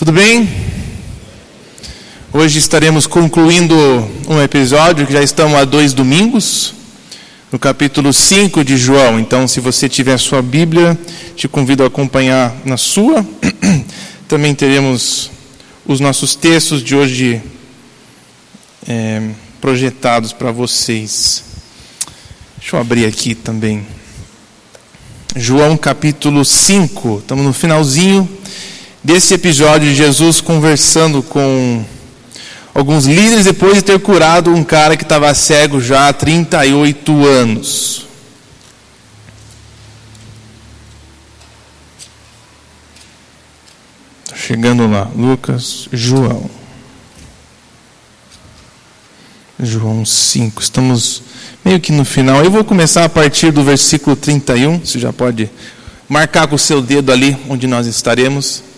Tudo bem? Hoje estaremos concluindo um episódio que já estamos há dois domingos, no capítulo 5 de João. Então, se você tiver sua Bíblia, te convido a acompanhar na sua. Também teremos os nossos textos de hoje é, projetados para vocês. Deixa eu abrir aqui também. João capítulo 5, estamos no finalzinho desse episódio de Jesus conversando com alguns líderes depois de ter curado um cara que estava cego já há 38 anos. Tá chegando lá, Lucas, João. João 5, estamos meio que no final. Eu vou começar a partir do versículo 31, você já pode marcar com o seu dedo ali onde nós estaremos.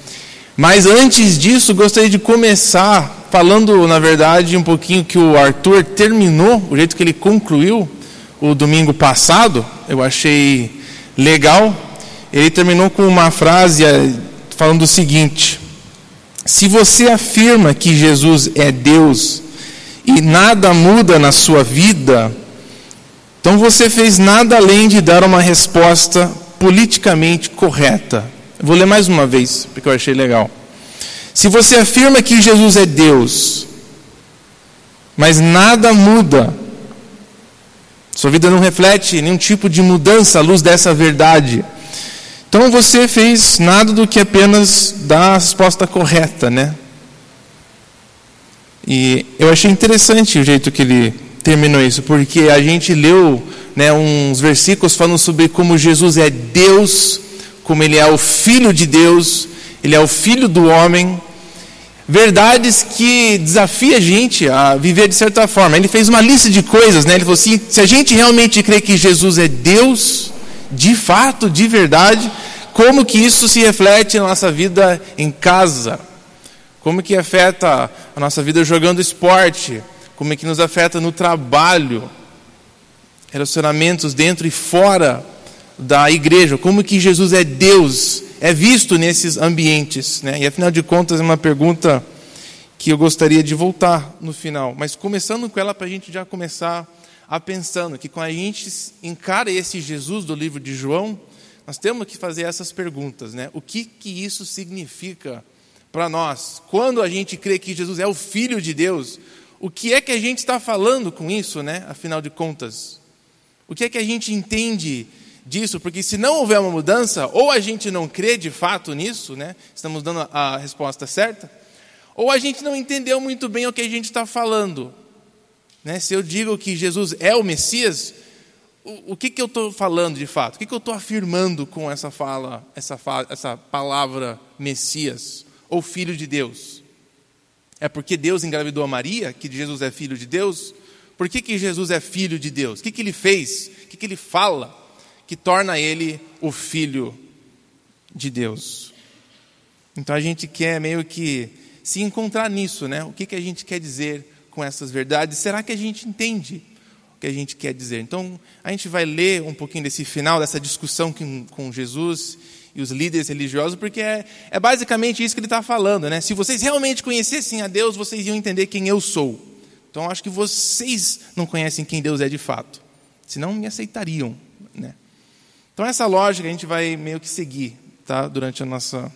Mas antes disso, gostaria de começar falando, na verdade, um pouquinho que o Arthur terminou, o jeito que ele concluiu o domingo passado, eu achei legal. Ele terminou com uma frase eh, falando o seguinte: Se você afirma que Jesus é Deus e nada muda na sua vida, então você fez nada além de dar uma resposta politicamente correta. Vou ler mais uma vez, porque eu achei legal. Se você afirma que Jesus é Deus, mas nada muda, sua vida não reflete nenhum tipo de mudança à luz dessa verdade, então você fez nada do que apenas dar a resposta correta, né? E eu achei interessante o jeito que ele terminou isso, porque a gente leu né, uns versículos falando sobre como Jesus é Deus como ele é o Filho de Deus, ele é o Filho do homem. Verdades que desafia a gente a viver de certa forma. Ele fez uma lista de coisas, né? Ele falou assim: se a gente realmente crê que Jesus é Deus, de fato, de verdade, como que isso se reflete na nossa vida em casa? Como que afeta a nossa vida jogando esporte? Como é que nos afeta no trabalho? Relacionamentos dentro e fora da igreja, como que Jesus é Deus, é visto nesses ambientes. Né? E afinal de contas é uma pergunta que eu gostaria de voltar no final, mas começando com ela para a gente já começar a pensando que quando a gente encara esse Jesus do livro de João, nós temos que fazer essas perguntas, né? O que que isso significa para nós? Quando a gente crê que Jesus é o Filho de Deus, o que é que a gente está falando com isso, né? Afinal de contas, o que é que a gente entende disso, porque se não houver uma mudança, ou a gente não crê de fato nisso, né? estamos dando a resposta certa, ou a gente não entendeu muito bem o que a gente está falando. Né? Se eu digo que Jesus é o Messias, o, o que, que eu estou falando de fato? O que, que eu estou afirmando com essa fala, essa, essa palavra Messias, ou Filho de Deus? É porque Deus engravidou a Maria, que Jesus é filho de Deus? Por que, que Jesus é filho de Deus? O que, que ele fez? O que, que ele fala? Que torna ele o filho de Deus. Então a gente quer meio que se encontrar nisso, né? O que, que a gente quer dizer com essas verdades? Será que a gente entende o que a gente quer dizer? Então a gente vai ler um pouquinho desse final, dessa discussão com, com Jesus e os líderes religiosos, porque é, é basicamente isso que ele está falando, né? Se vocês realmente conhecessem a Deus, vocês iam entender quem eu sou. Então acho que vocês não conhecem quem Deus é de fato, senão me aceitariam? Então, essa lógica a gente vai meio que seguir tá? durante a nossa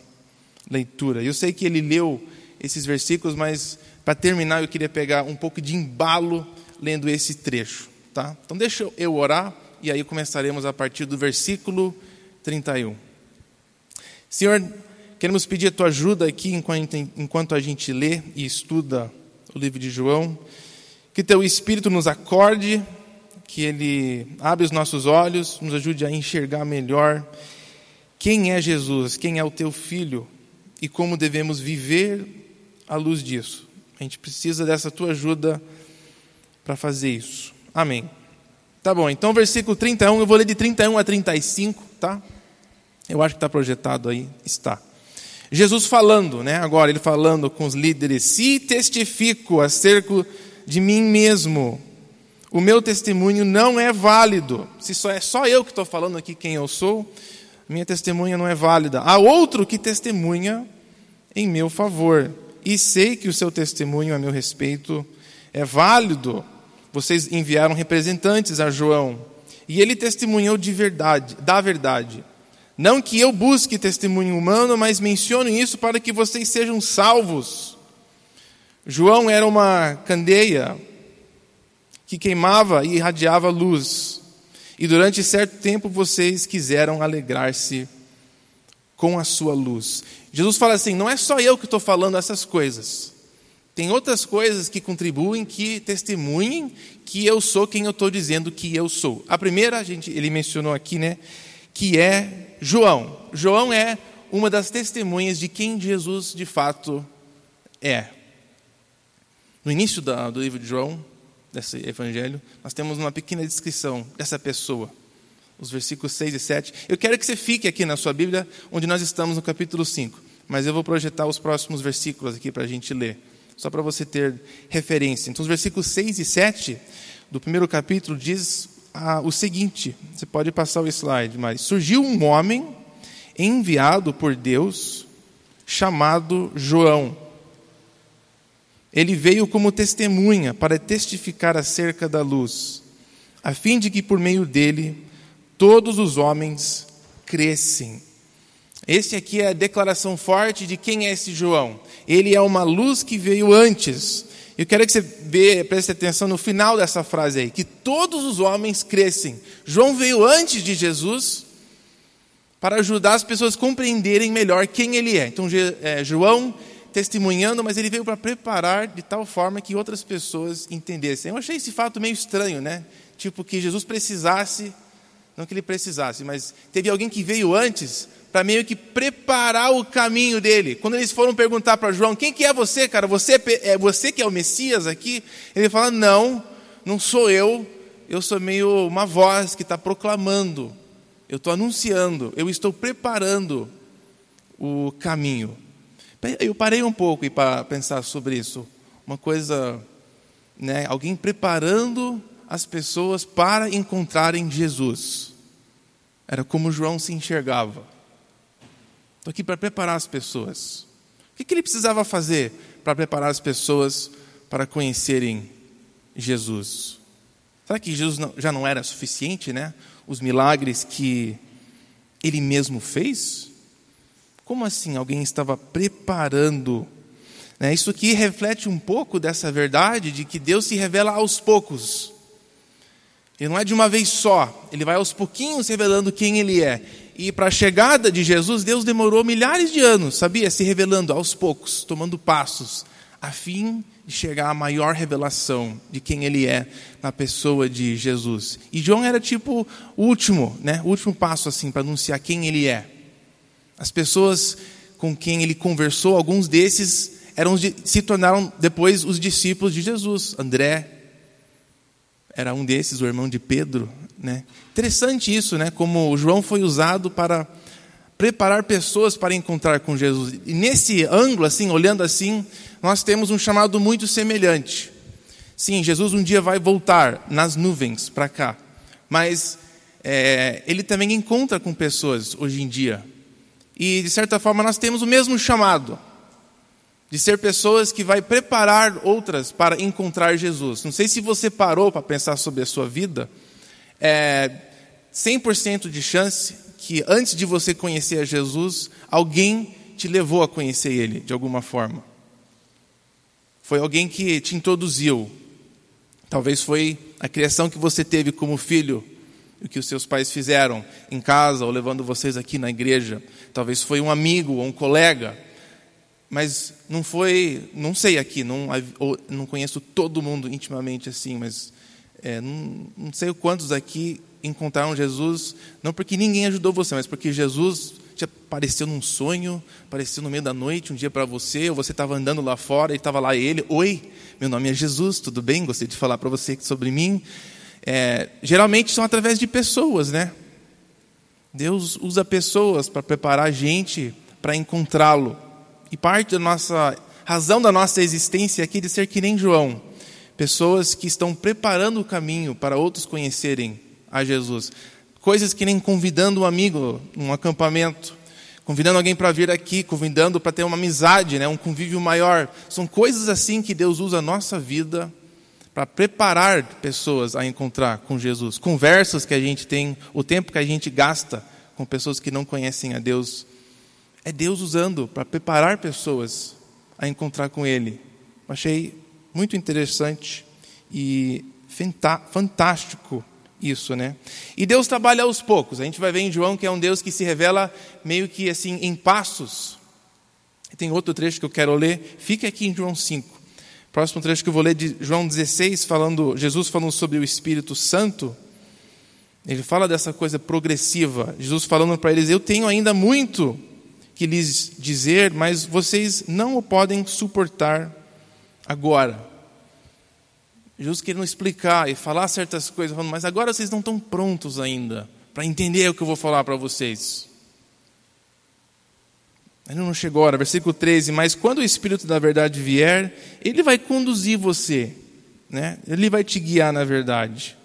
leitura. Eu sei que ele leu esses versículos, mas para terminar eu queria pegar um pouco de embalo lendo esse trecho. Tá? Então, deixa eu orar e aí começaremos a partir do versículo 31. Senhor, queremos pedir a tua ajuda aqui enquanto, a gente lê e estuda o livro de João. Que teu Espírito nos acorde que Ele abre os nossos olhos, nos ajude a enxergar melhor quem é Jesus, quem é o Teu Filho e como devemos viver à luz disso. A gente precisa dessa Tua ajuda para fazer isso. Amém. Tá bom, então versículo 31, eu vou ler de 31 a 35, tá? Eu acho que está projetado aí, está. Jesus falando, né? Agora, ele falando com os líderes: Se testifico acerca de mim mesmo, o meu testemunho não é válido. Se só é só eu que estou falando aqui quem eu sou, minha testemunha não é válida. Há outro que testemunha em meu favor. E sei que o seu testemunho a meu respeito é válido. Vocês enviaram representantes a João, e ele testemunhou de verdade, da verdade. Não que eu busque testemunho humano, mas menciono isso para que vocês sejam salvos. João era uma candeia que queimava e irradiava luz. E durante certo tempo vocês quiseram alegrar-se com a sua luz. Jesus fala assim: não é só eu que estou falando essas coisas. Tem outras coisas que contribuem, que testemunhem que eu sou quem eu estou dizendo que eu sou. A primeira, a gente, ele mencionou aqui, né, que é João. João é uma das testemunhas de quem Jesus de fato é. No início do livro de João, desse evangelho, nós temos uma pequena descrição dessa pessoa. Os versículos 6 e 7. Eu quero que você fique aqui na sua Bíblia, onde nós estamos no capítulo 5. Mas eu vou projetar os próximos versículos aqui para a gente ler, só para você ter referência. Então, os versículos 6 e 7 do primeiro capítulo diz ah, o seguinte: você pode passar o slide, mas surgiu um homem enviado por Deus chamado João ele veio como testemunha para testificar acerca da luz, a fim de que por meio dele todos os homens crescem. Esse aqui é a declaração forte de quem é esse João. Ele é uma luz que veio antes. Eu quero que você vê, preste atenção no final dessa frase aí, que todos os homens crescem. João veio antes de Jesus para ajudar as pessoas a compreenderem melhor quem ele é. Então, é, João testemunhando, mas ele veio para preparar de tal forma que outras pessoas entendessem. Eu achei esse fato meio estranho, né? Tipo, que Jesus precisasse, não que ele precisasse, mas teve alguém que veio antes para meio que preparar o caminho dele. Quando eles foram perguntar para João, quem que é você, cara? Você é, é você que é o Messias aqui? Ele fala, não, não sou eu, eu sou meio uma voz que está proclamando, eu estou anunciando, eu estou preparando o caminho. Eu parei um pouco para pensar sobre isso. Uma coisa, né, alguém preparando as pessoas para encontrarem Jesus. Era como João se enxergava. Estou aqui para preparar as pessoas. O que ele precisava fazer para preparar as pessoas para conhecerem Jesus? Será que Jesus já não era suficiente, né? Os milagres que ele mesmo fez? Como assim? Alguém estava preparando. Né? Isso aqui reflete um pouco dessa verdade de que Deus se revela aos poucos. Ele não é de uma vez só, ele vai aos pouquinhos revelando quem ele é. E para a chegada de Jesus, Deus demorou milhares de anos, sabia? Se revelando aos poucos, tomando passos, a fim de chegar à maior revelação de quem ele é na pessoa de Jesus. E João era tipo o último, né? O último passo assim para anunciar quem ele é. As pessoas com quem ele conversou, alguns desses eram, se tornaram depois os discípulos de Jesus. André era um desses, o irmão de Pedro. Né? Interessante isso, né? como João foi usado para preparar pessoas para encontrar com Jesus. E nesse ângulo, assim, olhando assim, nós temos um chamado muito semelhante. Sim, Jesus um dia vai voltar nas nuvens para cá, mas é, ele também encontra com pessoas hoje em dia. E, de certa forma, nós temos o mesmo chamado de ser pessoas que vai preparar outras para encontrar Jesus. Não sei se você parou para pensar sobre a sua vida. É 100% de chance que antes de você conhecer a Jesus, alguém te levou a conhecer Ele de alguma forma. Foi alguém que te introduziu. Talvez foi a criação que você teve como filho o que os seus pais fizeram em casa ou levando vocês aqui na igreja. Talvez foi um amigo ou um colega, mas não foi, não sei aqui, não, não conheço todo mundo intimamente assim, mas é, não, não sei quantos aqui encontraram Jesus, não porque ninguém ajudou você, mas porque Jesus te apareceu num sonho, apareceu no meio da noite um dia para você, ou você estava andando lá fora e estava lá ele, oi, meu nome é Jesus, tudo bem? Gostaria de falar para você sobre mim é, geralmente são através de pessoas, né? Deus usa pessoas para preparar a gente para encontrá-lo. E parte da nossa razão da nossa existência aqui de ser que nem João, pessoas que estão preparando o caminho para outros conhecerem a Jesus. Coisas que nem convidando um amigo num acampamento, convidando alguém para vir aqui, convidando para ter uma amizade, né, um convívio maior. São coisas assim que Deus usa a nossa vida para preparar pessoas a encontrar com Jesus. Conversas que a gente tem, o tempo que a gente gasta com pessoas que não conhecem a Deus, é Deus usando para preparar pessoas a encontrar com Ele. Achei muito interessante e fantástico isso, né? E Deus trabalha aos poucos. A gente vai ver em João que é um Deus que se revela meio que assim em passos. Tem outro trecho que eu quero ler. Fique aqui em João 5. Próximo trecho que eu vou ler de João 16, falando Jesus falando sobre o Espírito Santo. Ele fala dessa coisa progressiva. Jesus falando para eles: "Eu tenho ainda muito que lhes dizer, mas vocês não o podem suportar agora. Jesus querendo explicar e falar certas coisas, falando, mas agora vocês não estão prontos ainda para entender o que eu vou falar para vocês. Ainda não chegou a hora, versículo 13, mas quando o Espírito da verdade vier, ele vai conduzir você, né? ele vai te guiar na verdade,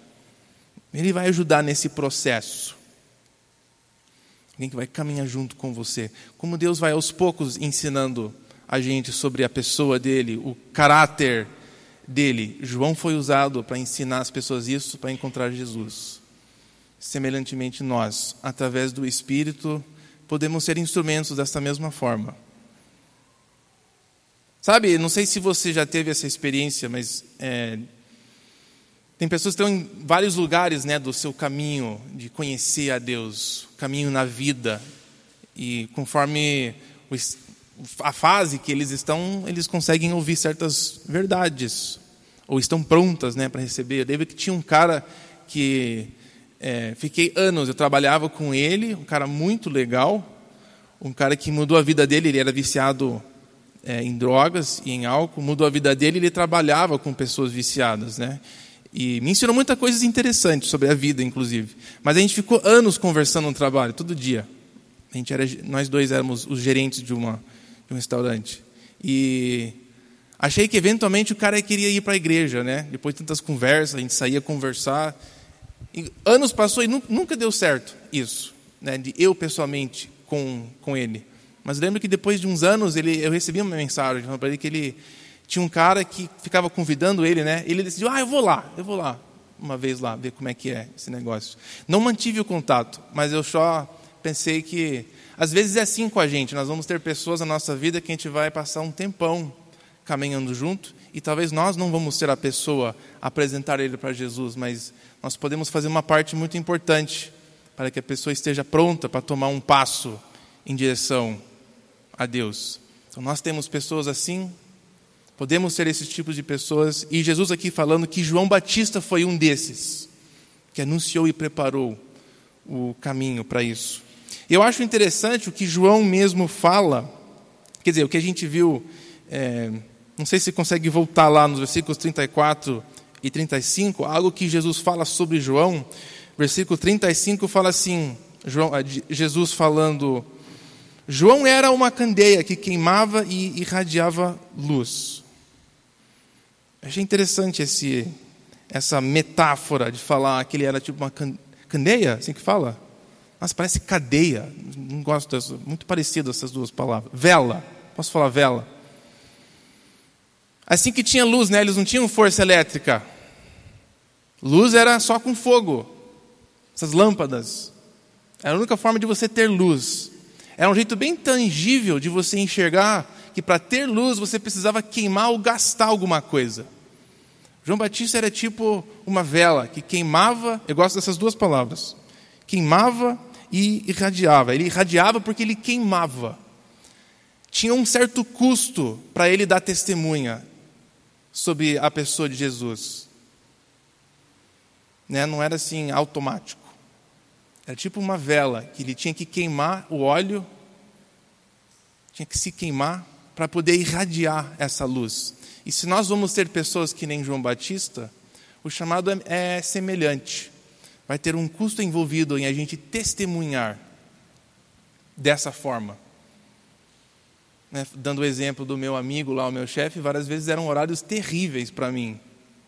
ele vai ajudar nesse processo. Alguém que vai caminhar junto com você. Como Deus vai aos poucos ensinando a gente sobre a pessoa dele, o caráter dele. João foi usado para ensinar as pessoas isso, para encontrar Jesus. Semelhantemente, nós, através do Espírito, podemos ser instrumentos dessa mesma forma. Sabe, não sei se você já teve essa experiência, mas é, tem pessoas que estão em vários lugares né, do seu caminho de conhecer a Deus, caminho na vida, e conforme a fase que eles estão, eles conseguem ouvir certas verdades, ou estão prontas né, para receber. Eu lembro que tinha um cara que é, fiquei anos, eu trabalhava com ele, um cara muito legal, um cara que mudou a vida dele, ele era viciado é, em drogas e em álcool, mudou a vida dele, ele trabalhava com pessoas viciadas, né? E me ensinou muitas coisas interessantes sobre a vida, inclusive. Mas a gente ficou anos conversando no trabalho, todo dia. A gente era, nós dois éramos os gerentes de uma de um restaurante. E achei que eventualmente o cara queria ir para a igreja, né? Depois de tantas conversas, a gente saía conversar. Anos passou e nunca deu certo isso, né? De eu pessoalmente com com ele. Mas lembro que depois de uns anos ele, eu recebi uma mensagem falando para ele que ele tinha um cara que ficava convidando ele, né? Ele decidiu, ah, eu vou lá, eu vou lá uma vez lá ver como é que é esse negócio. Não mantive o contato, mas eu só pensei que às vezes é assim com a gente, nós vamos ter pessoas na nossa vida que a gente vai passar um tempão caminhando junto e talvez nós não vamos ser a pessoa a apresentar ele para Jesus, mas nós podemos fazer uma parte muito importante para que a pessoa esteja pronta para tomar um passo em direção a Deus. Então nós temos pessoas assim, podemos ser esses tipos de pessoas e Jesus aqui falando que João Batista foi um desses que anunciou e preparou o caminho para isso. Eu acho interessante o que João mesmo fala, quer dizer, o que a gente viu, é, não sei se consegue voltar lá nos versículos 34 e 35, algo que Jesus fala sobre João. Versículo 35 fala assim: João, Jesus falando, João era uma candeia que queimava e irradiava luz. Achei interessante esse, essa metáfora de falar que ele era tipo uma candeia, assim que fala? Mas parece cadeia. Não gosto dessa. Muito parecido essas duas palavras. Vela. Posso falar vela? Assim que tinha luz, né? Eles não tinham força elétrica. Luz era só com fogo. Essas lâmpadas. Era a única forma de você ter luz. Era um jeito bem tangível de você enxergar que para ter luz você precisava queimar ou gastar alguma coisa. João Batista era tipo uma vela que queimava, eu gosto dessas duas palavras, queimava e irradiava. Ele irradiava porque ele queimava. Tinha um certo custo para ele dar testemunha sobre a pessoa de Jesus. Né? Não era assim automático. Era tipo uma vela que ele tinha que queimar o óleo, tinha que se queimar para poder irradiar essa luz. E se nós vamos ter pessoas que nem João Batista, o chamado é, é semelhante vai ter um custo envolvido em a gente testemunhar dessa forma. Né? Dando o exemplo do meu amigo lá, o meu chefe, várias vezes eram horários terríveis para mim.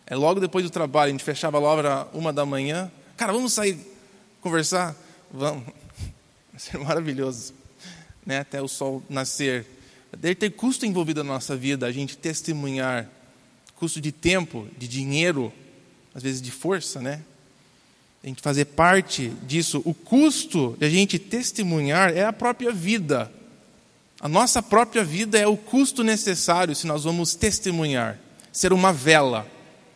É logo depois do trabalho, a gente fechava a obra uma da manhã. Cara, vamos sair conversar? Vamos. Vai ser maravilhoso. né, até o sol nascer. Deve ter custo envolvido na nossa vida, a gente testemunhar. Custo de tempo, de dinheiro, às vezes de força, né? A gente fazer parte disso. O custo de a gente testemunhar é a própria vida. A nossa própria vida é o custo necessário se nós vamos testemunhar, ser uma vela.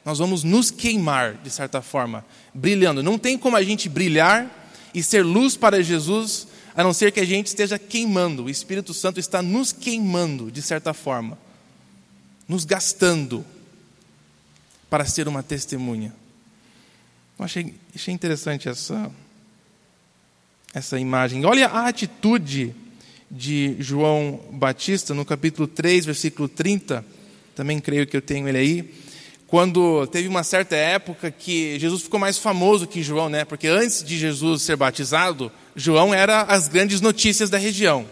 Nós vamos nos queimar, de certa forma, brilhando. Não tem como a gente brilhar e ser luz para Jesus a não ser que a gente esteja queimando. O Espírito Santo está nos queimando, de certa forma, nos gastando para ser uma testemunha. Eu achei, achei interessante essa, essa imagem. Olha a atitude de João Batista no capítulo 3, versículo 30. Também creio que eu tenho ele aí quando teve uma certa época que Jesus ficou mais famoso que João, né? Porque antes de Jesus ser batizado, João era as grandes notícias da região.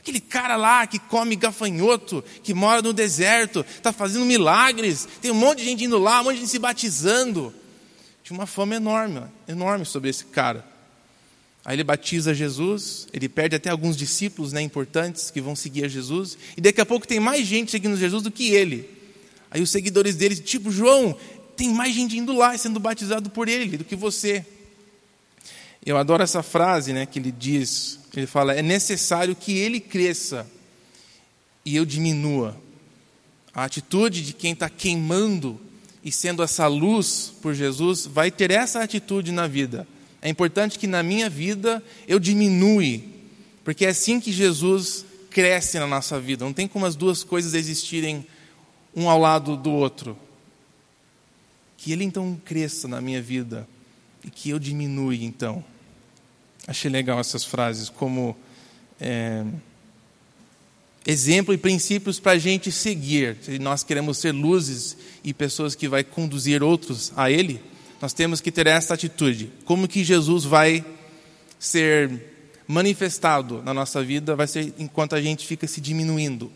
Aquele cara lá que come gafanhoto, que mora no deserto, está fazendo milagres, tem um monte de gente indo lá, um monte de gente se batizando. Tinha uma fama enorme, enorme sobre esse cara. Aí ele batiza Jesus, ele perde até alguns discípulos né, importantes que vão seguir a Jesus, e daqui a pouco tem mais gente seguindo Jesus do que ele. Aí os seguidores dele, tipo, João, tem mais gente indo lá e sendo batizado por ele do que você. Eu adoro essa frase né, que ele diz, ele fala, é necessário que ele cresça e eu diminua. A atitude de quem está queimando e sendo essa luz por Jesus vai ter essa atitude na vida. É importante que na minha vida eu diminui, porque é assim que Jesus cresce na nossa vida. Não tem como as duas coisas existirem um ao lado do outro. Que ele então cresça na minha vida e que eu diminua então. Achei legal essas frases como é, exemplo e princípios para a gente seguir. Se nós queremos ser luzes e pessoas que vai conduzir outros a Ele, nós temos que ter essa atitude. Como que Jesus vai ser manifestado na nossa vida? Vai ser enquanto a gente fica se diminuindo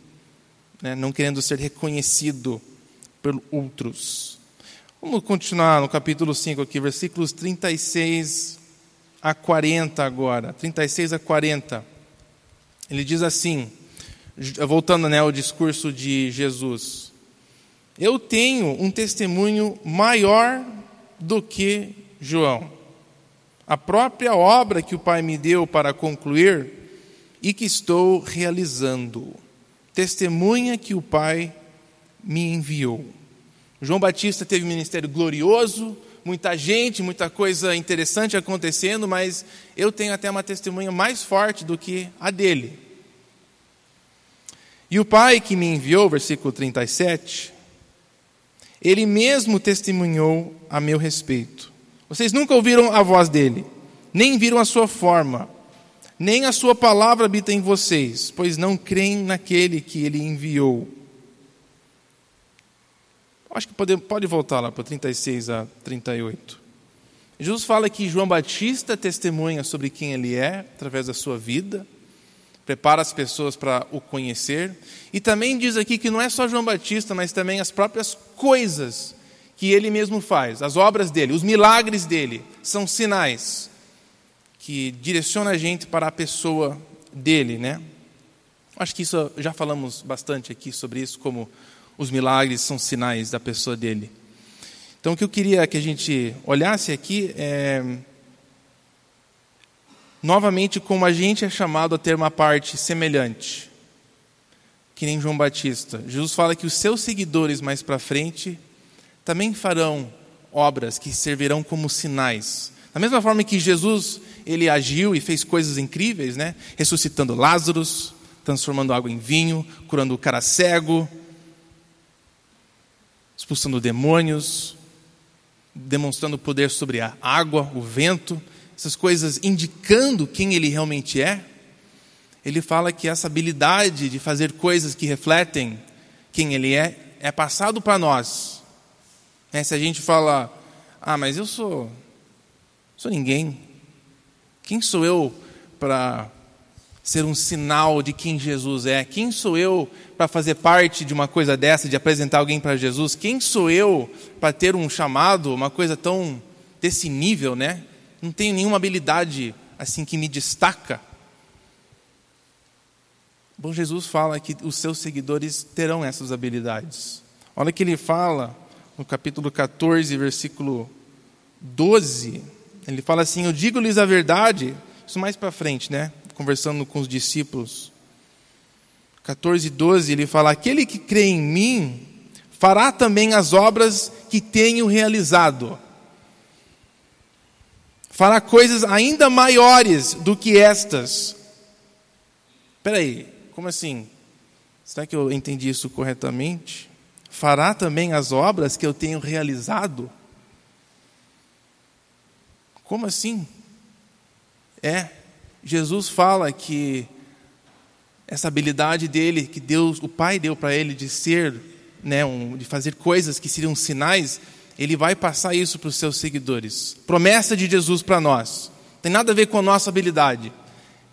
né, não querendo ser reconhecido por outros. Vamos continuar no capítulo 5 aqui, versículos 36 a 40 agora. 36 a 40. Ele diz assim, voltando né, ao discurso de Jesus: Eu tenho um testemunho maior do que João. A própria obra que o Pai me deu para concluir e que estou realizando testemunha que o Pai me enviou. João Batista teve um ministério glorioso, muita gente, muita coisa interessante acontecendo, mas eu tenho até uma testemunha mais forte do que a dele. E o Pai que me enviou, versículo 37, ele mesmo testemunhou a meu respeito. Vocês nunca ouviram a voz dele, nem viram a sua forma, nem a sua palavra habita em vocês, pois não creem naquele que ele enviou. Acho que pode, pode voltar lá para 36 a 38. Jesus fala que João Batista testemunha sobre quem ele é, através da sua vida, prepara as pessoas para o conhecer, e também diz aqui que não é só João Batista, mas também as próprias coisas que ele mesmo faz, as obras dele, os milagres dele, são sinais que direciona a gente para a pessoa dele, né? Acho que isso já falamos bastante aqui sobre isso, como os milagres são sinais da pessoa dele. Então, o que eu queria que a gente olhasse aqui é novamente como a gente é chamado a ter uma parte semelhante, que nem João Batista. Jesus fala que os seus seguidores mais para frente também farão obras que servirão como sinais. Da mesma forma que Jesus ele agiu e fez coisas incríveis, né? Ressuscitando Lázaro, transformando água em vinho, curando o cara cego, expulsando demônios, demonstrando poder sobre a água, o vento, essas coisas indicando quem ele realmente é. Ele fala que essa habilidade de fazer coisas que refletem quem ele é é passado para nós. É, se a gente fala, ah, mas eu sou, sou ninguém, quem sou eu para ser um sinal de quem Jesus é? Quem sou eu para fazer parte de uma coisa dessa, de apresentar alguém para Jesus? Quem sou eu para ter um chamado, uma coisa tão desse nível, né? Não tenho nenhuma habilidade assim que me destaca. Bom, Jesus fala que os seus seguidores terão essas habilidades. Olha que ele fala no capítulo 14, versículo 12. Ele fala assim: Eu digo-lhes a verdade. Isso mais para frente, né? Conversando com os discípulos. 14, 12, ele fala: Aquele que crê em mim fará também as obras que tenho realizado. Fará coisas ainda maiores do que estas. Espera aí, como assim? Será que eu entendi isso corretamente? Fará também as obras que eu tenho realizado? Como assim? É, Jesus fala que essa habilidade dele, que Deus, o Pai deu para ele de ser, né, um, de fazer coisas que seriam sinais, ele vai passar isso para os seus seguidores. Promessa de Jesus para nós. Tem nada a ver com a nossa habilidade.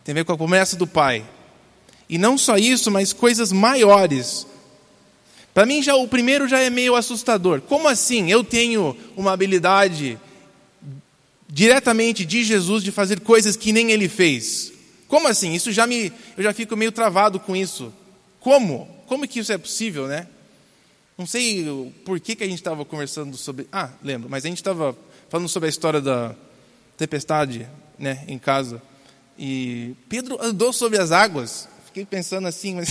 Tem a ver com a promessa do Pai. E não só isso, mas coisas maiores. Para mim já o primeiro já é meio assustador. Como assim? Eu tenho uma habilidade diretamente de Jesus de fazer coisas que nem ele fez. Como assim? Isso já me eu já fico meio travado com isso. Como? Como que isso é possível, né? Não sei por que, que a gente estava conversando sobre. Ah, lembro, mas a gente estava falando sobre a história da tempestade né, em casa. E Pedro andou sobre as águas fiquei pensando assim, mas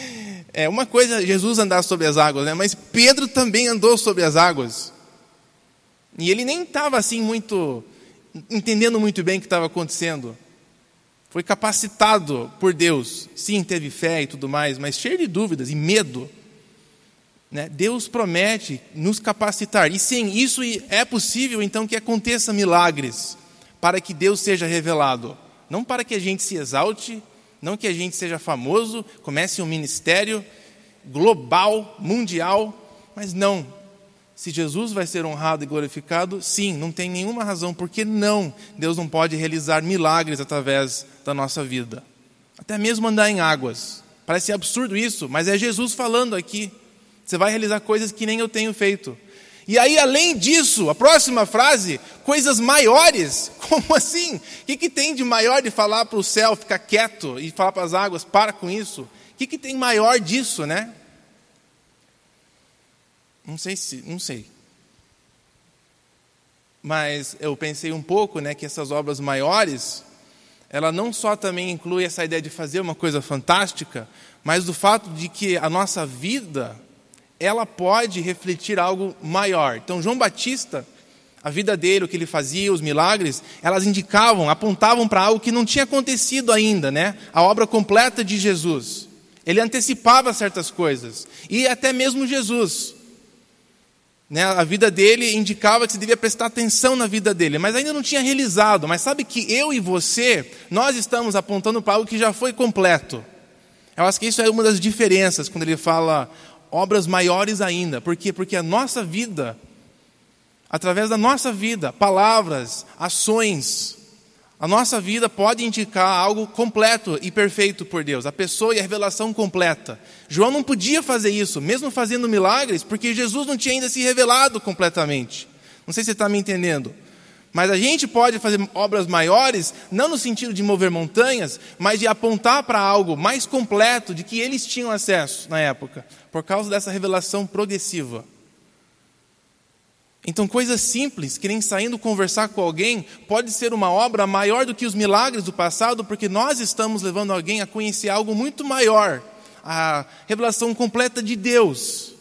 é uma coisa Jesus andar sobre as águas, né? Mas Pedro também andou sobre as águas. E ele nem estava assim muito entendendo muito bem o que estava acontecendo. Foi capacitado por Deus. Sim, teve fé e tudo mais, mas cheio de dúvidas e medo. Né? Deus promete nos capacitar. E sim, isso é possível então que aconteça milagres para que Deus seja revelado. Não para que a gente se exalte, não que a gente seja famoso, comece um ministério global, mundial, mas não. Se Jesus vai ser honrado e glorificado, sim, não tem nenhuma razão porque não. Deus não pode realizar milagres através da nossa vida. Até mesmo andar em águas. Parece absurdo isso, mas é Jesus falando aqui. Você vai realizar coisas que nem eu tenho feito. E aí, além disso, a próxima frase, coisas maiores. Como assim? O que, que tem de maior de falar para o céu ficar quieto e falar para as águas, para com isso? O que, que tem maior disso, né? Não sei se, não sei. Mas eu pensei um pouco, né, que essas obras maiores, ela não só também inclui essa ideia de fazer uma coisa fantástica, mas do fato de que a nossa vida ela pode refletir algo maior. Então, João Batista, a vida dele, o que ele fazia, os milagres, elas indicavam, apontavam para algo que não tinha acontecido ainda, né? A obra completa de Jesus. Ele antecipava certas coisas. E até mesmo Jesus. Né? A vida dele indicava que se devia prestar atenção na vida dele, mas ainda não tinha realizado. Mas sabe que eu e você, nós estamos apontando para algo que já foi completo. Eu acho que isso é uma das diferenças quando ele fala obras maiores ainda. Por quê? Porque a nossa vida, através da nossa vida, palavras, ações, a nossa vida pode indicar algo completo e perfeito por Deus, a pessoa e a revelação completa. João não podia fazer isso, mesmo fazendo milagres, porque Jesus não tinha ainda se revelado completamente. Não sei se você está me entendendo. Mas a gente pode fazer obras maiores, não no sentido de mover montanhas, mas de apontar para algo mais completo de que eles tinham acesso na época, por causa dessa revelação progressiva. Então, coisas simples, que nem saindo conversar com alguém, pode ser uma obra maior do que os milagres do passado, porque nós estamos levando alguém a conhecer algo muito maior a revelação completa de Deus,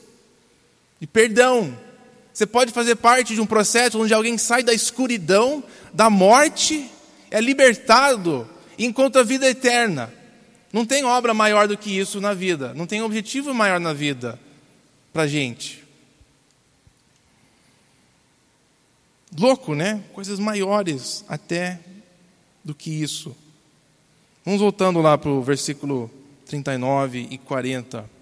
de perdão, você pode fazer parte de um processo onde alguém sai da escuridão, da morte, é libertado e encontra a vida eterna. Não tem obra maior do que isso na vida, não tem objetivo maior na vida para a gente. Louco, né? Coisas maiores até do que isso. Vamos voltando lá para o versículo 39 e 40.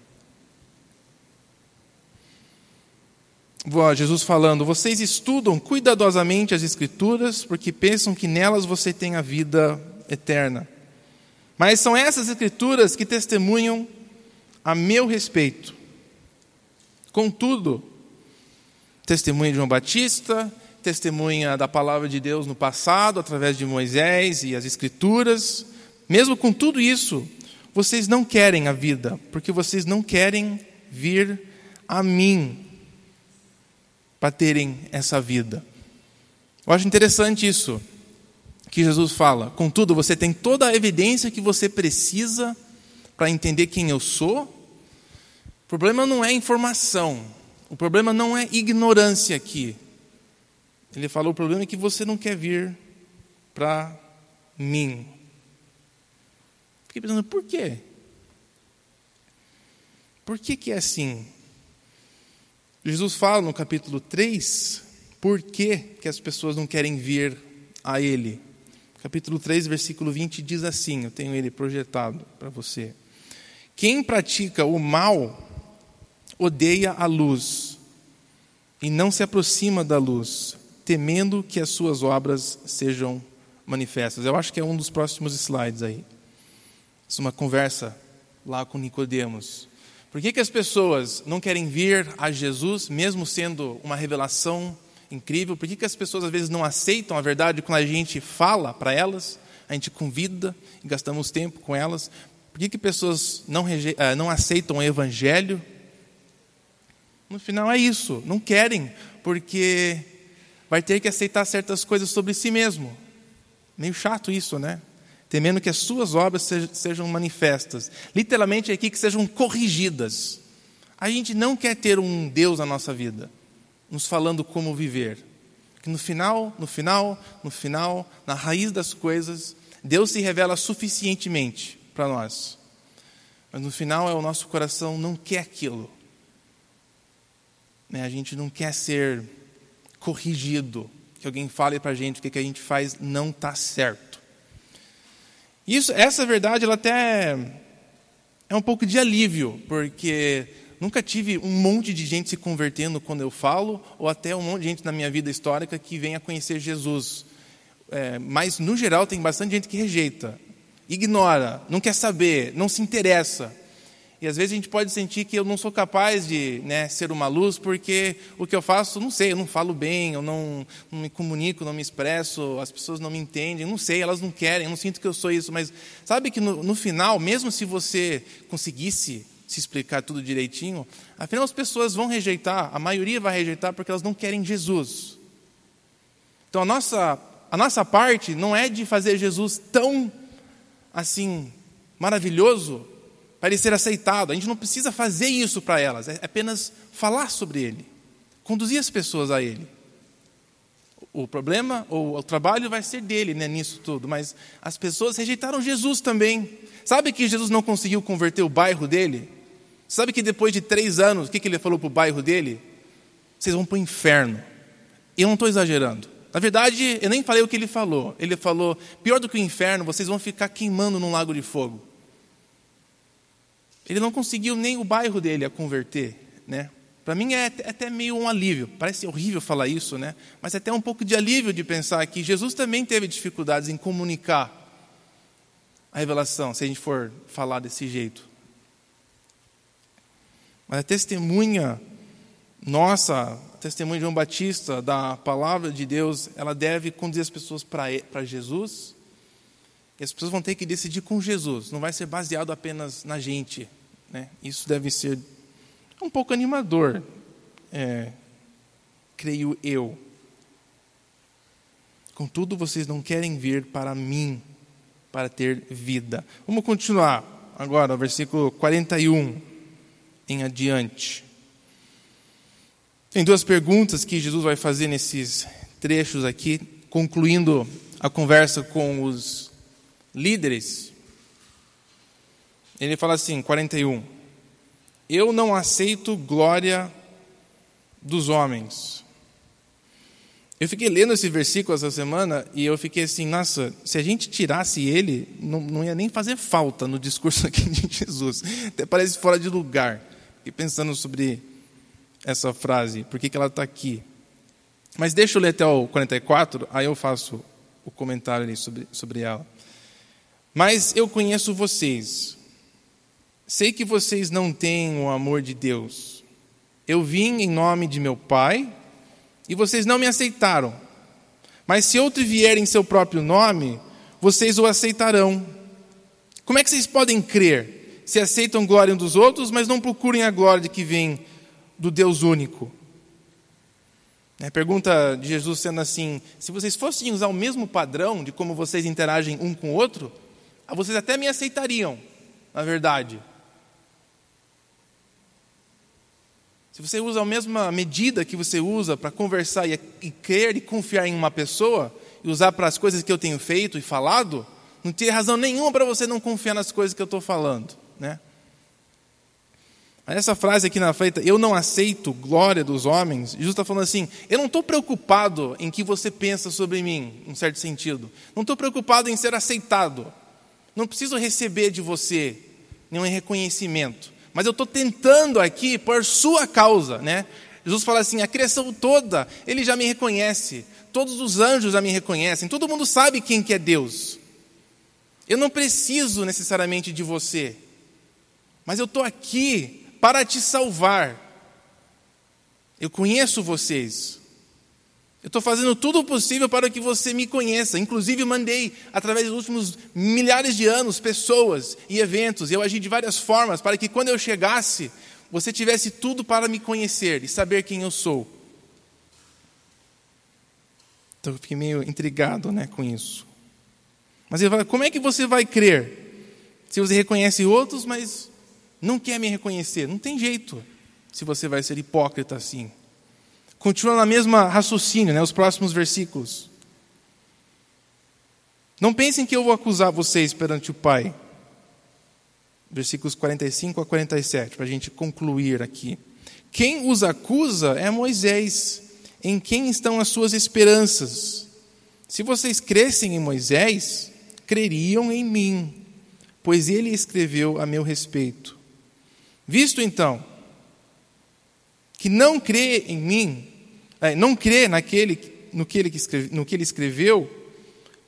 Jesus falando: Vocês estudam cuidadosamente as Escrituras, porque pensam que nelas você tem a vida eterna. Mas são essas Escrituras que testemunham a meu respeito. Contudo, testemunha de João Batista, testemunha da palavra de Deus no passado, através de Moisés e as Escrituras. Mesmo com tudo isso, vocês não querem a vida, porque vocês não querem vir a mim para terem essa vida. Eu acho interessante isso que Jesus fala. Contudo, você tem toda a evidência que você precisa para entender quem eu sou. O problema não é informação. O problema não é ignorância aqui. Ele falou: o problema é que você não quer vir para mim. Fiquei pensando, por quê? Por que, que é assim? Jesus fala no capítulo 3 por que, que as pessoas não querem vir a Ele. Capítulo 3, versículo 20 diz assim: Eu tenho ele projetado para você. Quem pratica o mal odeia a luz e não se aproxima da luz, temendo que as suas obras sejam manifestas. Eu acho que é um dos próximos slides aí. Isso é uma conversa lá com Nicodemos. Por que, que as pessoas não querem vir a Jesus, mesmo sendo uma revelação incrível? Por que, que as pessoas às vezes não aceitam a verdade quando a gente fala para elas, a gente convida e gastamos tempo com elas? Por que, que pessoas não, eh, não aceitam o evangelho? No final é isso, não querem, porque vai ter que aceitar certas coisas sobre si mesmo. Meio chato isso, né? Temendo que as suas obras sejam manifestas. Literalmente é aqui que sejam corrigidas. A gente não quer ter um Deus na nossa vida nos falando como viver. Que no final, no final, no final, na raiz das coisas, Deus se revela suficientemente para nós. Mas no final é o nosso coração não quer aquilo. Né? A gente não quer ser corrigido, que alguém fale para a gente o que a gente faz não está certo. Isso, essa verdade, ela até é um pouco de alívio, porque nunca tive um monte de gente se convertendo quando eu falo, ou até um monte de gente na minha vida histórica que vem a conhecer Jesus. É, mas, no geral, tem bastante gente que rejeita, ignora, não quer saber, não se interessa. E às vezes a gente pode sentir que eu não sou capaz de né, ser uma luz, porque o que eu faço, não sei, eu não falo bem, eu não, não, me comunico, não me expresso, as pessoas não me entendem, não sei, elas não querem, eu não sinto que eu sou isso. Mas sabe que no, no final, mesmo se você conseguisse se explicar tudo direitinho, afinal as pessoas vão rejeitar, a maioria vai rejeitar porque elas não querem Jesus. Então a nossa, a nossa parte não é de fazer Jesus tão assim maravilhoso para ele ser aceitado. A gente não precisa fazer isso para elas, é apenas falar sobre ele, conduzir as pessoas a ele. O problema, ou o trabalho vai ser dele né, nisso tudo, mas as pessoas rejeitaram Jesus também. Sabe que Jesus não conseguiu converter o bairro dele? Sabe que depois de três anos, o que, que ele falou para o bairro dele? Vocês vão para o inferno. Eu não estou exagerando. Na verdade, eu nem falei o que ele falou. Ele falou: pior do que o inferno, vocês vão ficar queimando num lago de fogo. Ele não conseguiu nem o bairro dele a converter, né? Para mim é até meio um alívio. Parece horrível falar isso, né? Mas é até um pouco de alívio de pensar que Jesus também teve dificuldades em comunicar a revelação, se a gente for falar desse jeito. Mas a testemunha nossa, a testemunha de João Batista da palavra de Deus, ela deve conduzir as pessoas para Jesus. E as pessoas vão ter que decidir com Jesus, não vai ser baseado apenas na gente. Né? Isso deve ser um pouco animador, é, creio eu. Contudo, vocês não querem vir para mim para ter vida. Vamos continuar agora, versículo 41 em adiante. Tem duas perguntas que Jesus vai fazer nesses trechos aqui, concluindo a conversa com os líderes. Ele fala assim, 41. Eu não aceito glória dos homens. Eu fiquei lendo esse versículo essa semana e eu fiquei assim, nossa, se a gente tirasse ele, não, não ia nem fazer falta no discurso aqui de Jesus. Até parece fora de lugar. Fiquei pensando sobre essa frase, por que, que ela está aqui. Mas deixa eu ler até o 44, aí eu faço o comentário ali sobre, sobre ela. Mas eu conheço vocês. Sei que vocês não têm o amor de Deus. Eu vim em nome de meu Pai e vocês não me aceitaram. Mas se outro vier em seu próprio nome, vocês o aceitarão. Como é que vocês podem crer se aceitam glória um dos outros, mas não procurem a glória que vem do Deus único? A pergunta de Jesus sendo assim: se vocês fossem usar o mesmo padrão de como vocês interagem um com o outro, vocês até me aceitariam, na verdade. Se você usa a mesma medida que você usa para conversar e, e crer e confiar em uma pessoa, e usar para as coisas que eu tenho feito e falado, não tem razão nenhuma para você não confiar nas coisas que eu estou falando. Né? Essa frase aqui na frente, eu não aceito glória dos homens, Jesus está falando assim: eu não estou preocupado em que você pensa sobre mim, em certo sentido. Não estou preocupado em ser aceitado. Não preciso receber de você nenhum reconhecimento mas eu estou tentando aqui por sua causa, né? Jesus fala assim: a criação toda, ele já me reconhece, todos os anjos já me reconhecem, todo mundo sabe quem que é Deus. Eu não preciso necessariamente de você, mas eu estou aqui para te salvar. Eu conheço vocês, eu estou fazendo tudo o possível para que você me conheça. Inclusive, mandei, através dos últimos milhares de anos, pessoas e eventos. Eu agi de várias formas para que, quando eu chegasse, você tivesse tudo para me conhecer e saber quem eu sou. Então, eu fiquei meio intrigado né, com isso. Mas ele fala: como é que você vai crer se você reconhece outros, mas não quer me reconhecer? Não tem jeito se você vai ser hipócrita assim. Continua na mesma raciocínio, né, os próximos versículos. Não pensem que eu vou acusar vocês perante o Pai. Versículos 45 a 47, para a gente concluir aqui. Quem os acusa é Moisés, em quem estão as suas esperanças. Se vocês crescem em Moisés, creriam em mim, pois ele escreveu a meu respeito. Visto então que não crê em mim, é, não crê naquele, no, que ele escreve, no que ele escreveu,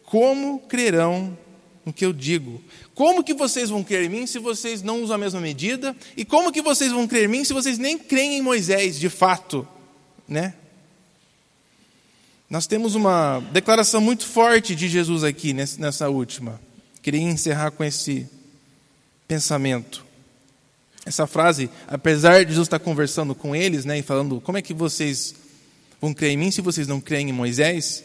como crerão no que eu digo? Como que vocês vão crer em mim se vocês não usam a mesma medida? E como que vocês vão crer em mim se vocês nem creem em Moisés, de fato? Né? Nós temos uma declaração muito forte de Jesus aqui nessa última. Queria encerrar com esse pensamento. Essa frase, apesar de Jesus estar conversando com eles, né, e falando como é que vocês vão crer em mim se vocês não creem em Moisés?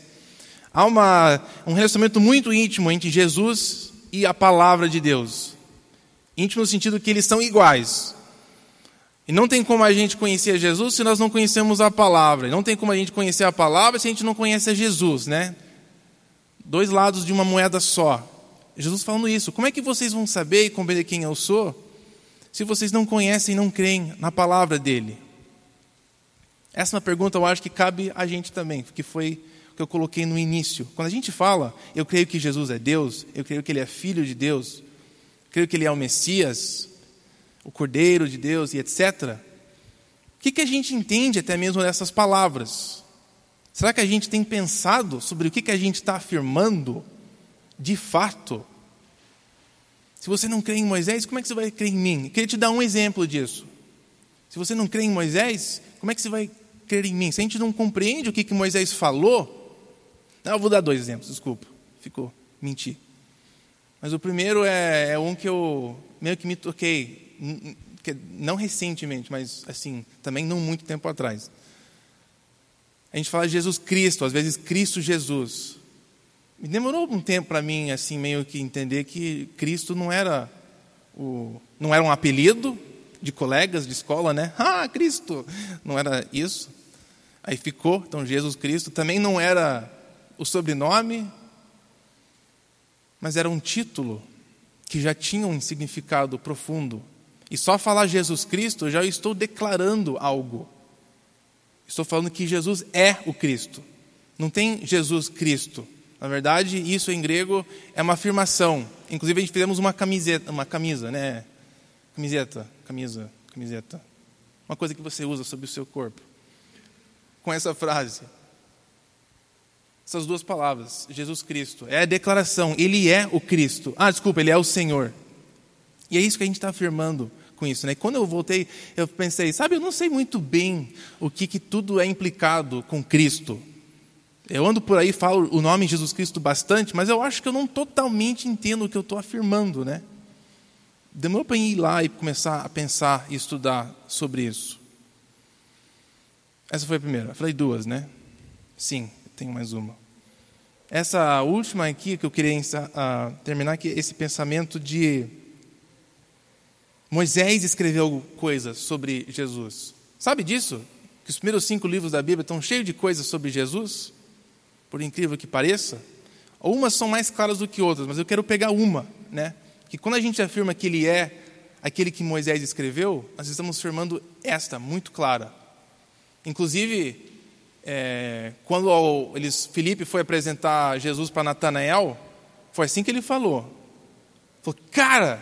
Há uma, um relacionamento muito íntimo entre Jesus e a palavra de Deus. Íntimo no sentido que eles são iguais. E não tem como a gente conhecer Jesus se nós não conhecemos a palavra. E não tem como a gente conhecer a palavra se a gente não conhece Jesus, né? Dois lados de uma moeda só. Jesus falando isso. Como é que vocês vão saber e compreender quem eu sou se vocês não conhecem e não creem na palavra dele? Essa é uma pergunta eu acho que cabe a gente também, que foi o que eu coloquei no início. Quando a gente fala, eu creio que Jesus é Deus, eu creio que Ele é Filho de Deus, creio que Ele é o Messias, o Cordeiro de Deus e etc. O que, que a gente entende até mesmo dessas palavras? Será que a gente tem pensado sobre o que, que a gente está afirmando de fato? Se você não crê em Moisés, como é que você vai crer em mim? Eu queria te dar um exemplo disso. Se você não crê em Moisés, como é que você vai crer em mim? Se a gente não compreende o que, que Moisés falou. Não, eu vou dar dois exemplos, desculpa. Ficou, menti. Mas o primeiro é, é um que eu meio que me toquei, não recentemente, mas assim, também não muito tempo atrás. A gente fala de Jesus Cristo, às vezes Cristo Jesus. Me demorou um tempo para mim, assim, meio que entender que Cristo não era, o, não era um apelido de colegas de escola, né? Ah, Cristo! Não era isso. Aí ficou, então Jesus Cristo também não era o sobrenome, mas era um título que já tinha um significado profundo. E só falar Jesus Cristo, já estou declarando algo. Estou falando que Jesus é o Cristo. Não tem Jesus Cristo. Na verdade, isso em grego é uma afirmação. Inclusive, a gente fizemos uma camiseta, uma camisa, né? Camiseta, camisa, camiseta. Uma coisa que você usa sobre o seu corpo. Com essa frase. Essas duas palavras, Jesus Cristo. É a declaração, Ele é o Cristo. Ah, desculpa, Ele é o Senhor. E é isso que a gente está afirmando com isso. Né? Quando eu voltei, eu pensei, sabe, eu não sei muito bem o que, que tudo é implicado com Cristo. Eu ando por aí, falo o nome de Jesus Cristo bastante, mas eu acho que eu não totalmente entendo o que eu estou afirmando, né? demorou para ir lá e começar a pensar e estudar sobre isso. Essa foi a primeira. Eu falei duas, né? Sim, tenho mais uma. Essa última aqui que eu queria terminar, que é esse pensamento de Moisés escreveu coisas sobre Jesus. Sabe disso? Que os primeiros cinco livros da Bíblia estão cheios de coisas sobre Jesus, por incrível que pareça. Umas são mais claras do que outras, mas eu quero pegar uma, né? Que quando a gente afirma que ele é aquele que Moisés escreveu, nós estamos afirmando esta muito clara. Inclusive, é, quando eles, Felipe foi apresentar Jesus para Natanael, foi assim que ele falou. Falou, cara,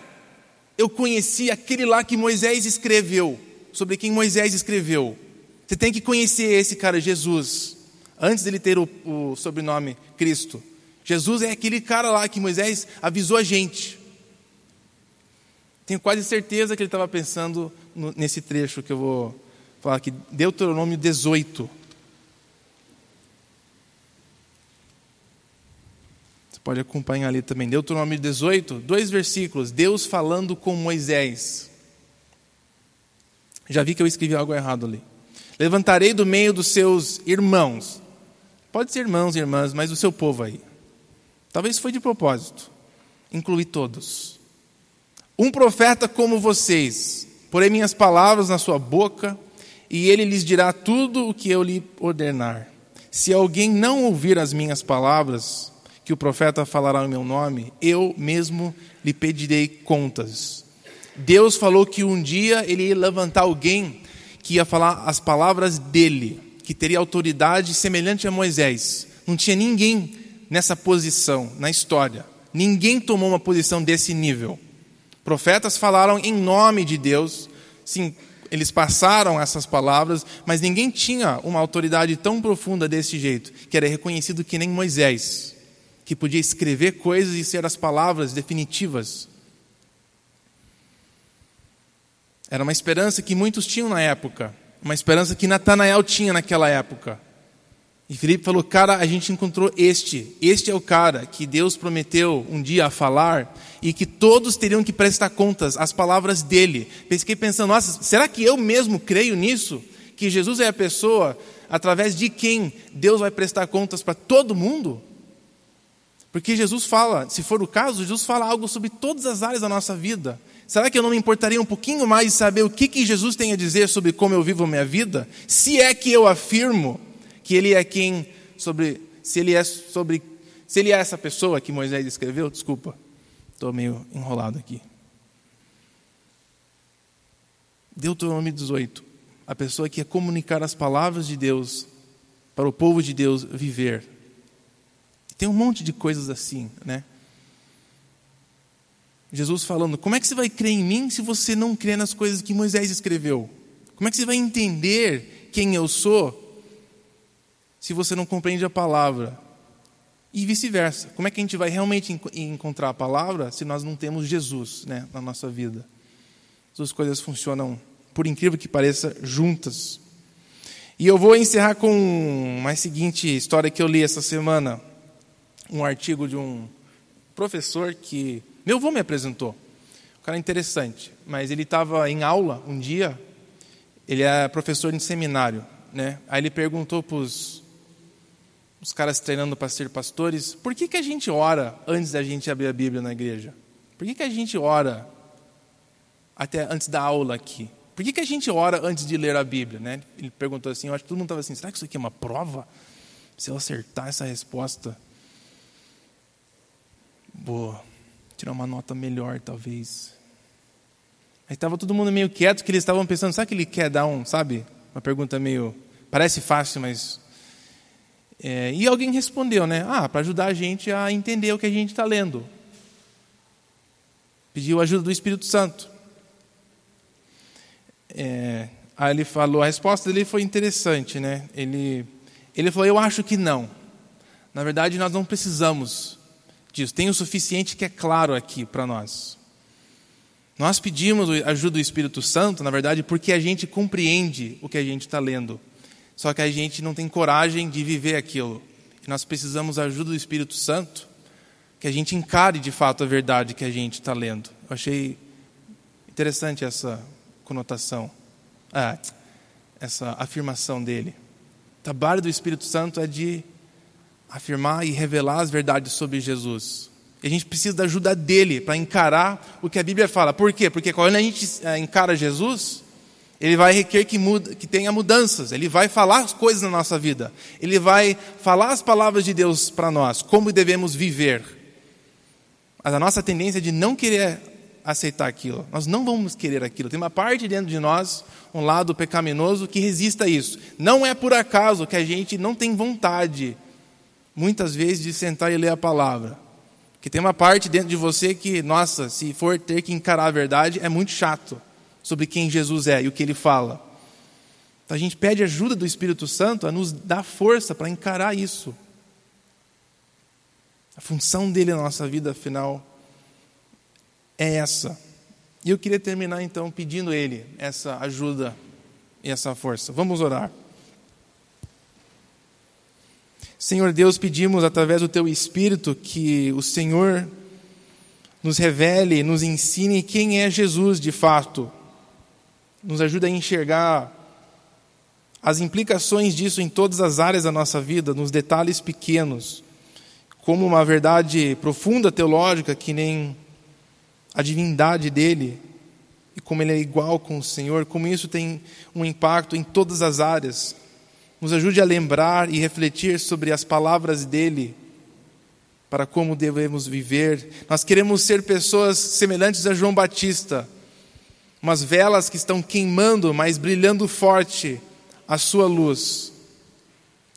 eu conheci aquele lá que Moisés escreveu, sobre quem Moisés escreveu. Você tem que conhecer esse cara, Jesus, antes dele ter o, o sobrenome Cristo. Jesus é aquele cara lá que Moisés avisou a gente. Tenho quase certeza que ele estava pensando no, nesse trecho que eu vou falar aqui, Deuteronômio 18. pode acompanhar ali também. Deuteronômio 18, dois versículos. Deus falando com Moisés. Já vi que eu escrevi algo errado ali. Levantarei do meio dos seus irmãos. Pode ser irmãos e irmãs, mas do seu povo aí. Talvez foi de propósito. Incluir todos. Um profeta como vocês. Porei minhas palavras na sua boca e ele lhes dirá tudo o que eu lhe ordenar. Se alguém não ouvir as minhas palavras, que o profeta falará em meu nome, eu mesmo lhe pedirei contas. Deus falou que um dia ele ia levantar alguém que ia falar as palavras dele, que teria autoridade semelhante a Moisés. Não tinha ninguém nessa posição na história. Ninguém tomou uma posição desse nível. Profetas falaram em nome de Deus, sim, eles passaram essas palavras, mas ninguém tinha uma autoridade tão profunda desse jeito, que era reconhecido que nem Moisés que podia escrever coisas e ser as palavras definitivas. Era uma esperança que muitos tinham na época, uma esperança que Natanael tinha naquela época. E Felipe falou: Cara, a gente encontrou este, este é o cara que Deus prometeu um dia a falar e que todos teriam que prestar contas às palavras dele. Fiquei pensando: Nossa, será que eu mesmo creio nisso? Que Jesus é a pessoa através de quem Deus vai prestar contas para todo mundo? Porque Jesus fala, se for o caso, Jesus fala algo sobre todas as áreas da nossa vida. Será que eu não me importaria um pouquinho mais de saber o que, que Jesus tem a dizer sobre como eu vivo a minha vida? Se é que eu afirmo que Ele é quem sobre, se Ele é sobre, se Ele é essa pessoa que Moisés escreveu, desculpa, estou meio enrolado aqui. Deuteronômio 18, a pessoa que é comunicar as palavras de Deus para o povo de Deus viver tem um monte de coisas assim, né? Jesus falando: como é que você vai crer em mim se você não crê nas coisas que Moisés escreveu? Como é que você vai entender quem eu sou se você não compreende a palavra? E vice-versa. Como é que a gente vai realmente encontrar a palavra se nós não temos Jesus né, na nossa vida? As duas coisas funcionam, por incrível que pareça, juntas. E eu vou encerrar com uma seguinte história que eu li essa semana um artigo de um professor que meu avô me apresentou. Um cara interessante, mas ele estava em aula um dia, ele é professor em seminário, né? Aí ele perguntou para os caras treinando para ser pastores, por que, que a gente ora antes da gente abrir a Bíblia na igreja? Por que, que a gente ora até antes da aula aqui? Por que, que a gente ora antes de ler a Bíblia? Né? Ele perguntou assim, eu acho que todo mundo estava assim, será que isso aqui é uma prova? Se eu acertar essa resposta, Boa. Tirar uma nota melhor, talvez. Aí estava todo mundo meio quieto, que eles estavam pensando, sabe que ele quer dar um, sabe? Uma pergunta meio. Parece fácil, mas. É, e alguém respondeu, né? Ah, para ajudar a gente a entender o que a gente está lendo. Pediu a ajuda do Espírito Santo. É, aí ele falou, a resposta dele foi interessante, né? Ele, ele falou, eu acho que não. Na verdade, nós não precisamos diz: tem o suficiente que é claro aqui para nós. Nós pedimos ajuda do Espírito Santo, na verdade, porque a gente compreende o que a gente está lendo. Só que a gente não tem coragem de viver aquilo. E nós precisamos da ajuda do Espírito Santo, que a gente encare de fato a verdade que a gente está lendo. Eu achei Interessante essa conotação, ah, essa afirmação dele. O trabalho do Espírito Santo é de afirmar e revelar as verdades sobre Jesus. E a gente precisa da ajuda dele para encarar o que a Bíblia fala. Por quê? Porque quando a gente eh, encara Jesus, ele vai requerer que, muda, que tenha mudanças, ele vai falar as coisas na nossa vida, ele vai falar as palavras de Deus para nós, como devemos viver. Mas a nossa tendência é de não querer aceitar aquilo, nós não vamos querer aquilo. Tem uma parte dentro de nós, um lado pecaminoso, que resista a isso. Não é por acaso que a gente não tem vontade, muitas vezes, de sentar e ler a palavra. Que tem uma parte dentro de você que, nossa, se for ter que encarar a verdade, é muito chato sobre quem Jesus é e o que ele fala. Então a gente pede ajuda do Espírito Santo a nos dar força para encarar isso. A função dele na nossa vida, afinal, é essa. E eu queria terminar então pedindo ele essa ajuda e essa força. Vamos orar. Senhor Deus, pedimos através do Teu Espírito que o Senhor nos revele, nos ensine quem é Jesus de fato, nos ajude a enxergar as implicações disso em todas as áreas da nossa vida, nos detalhes pequenos, como uma verdade profunda teológica que nem a divindade dele e como ele é igual com o Senhor, como isso tem um impacto em todas as áreas nos ajude a lembrar e refletir sobre as palavras dele para como devemos viver. Nós queremos ser pessoas semelhantes a João Batista, umas velas que estão queimando, mas brilhando forte a sua luz.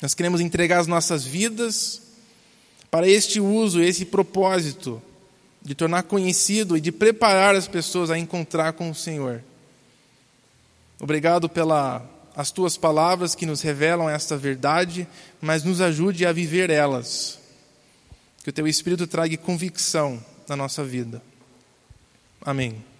Nós queremos entregar as nossas vidas para este uso, esse propósito de tornar conhecido e de preparar as pessoas a encontrar com o Senhor. Obrigado pela as tuas palavras que nos revelam esta verdade, mas nos ajude a viver elas. Que o teu Espírito traga convicção na nossa vida. Amém.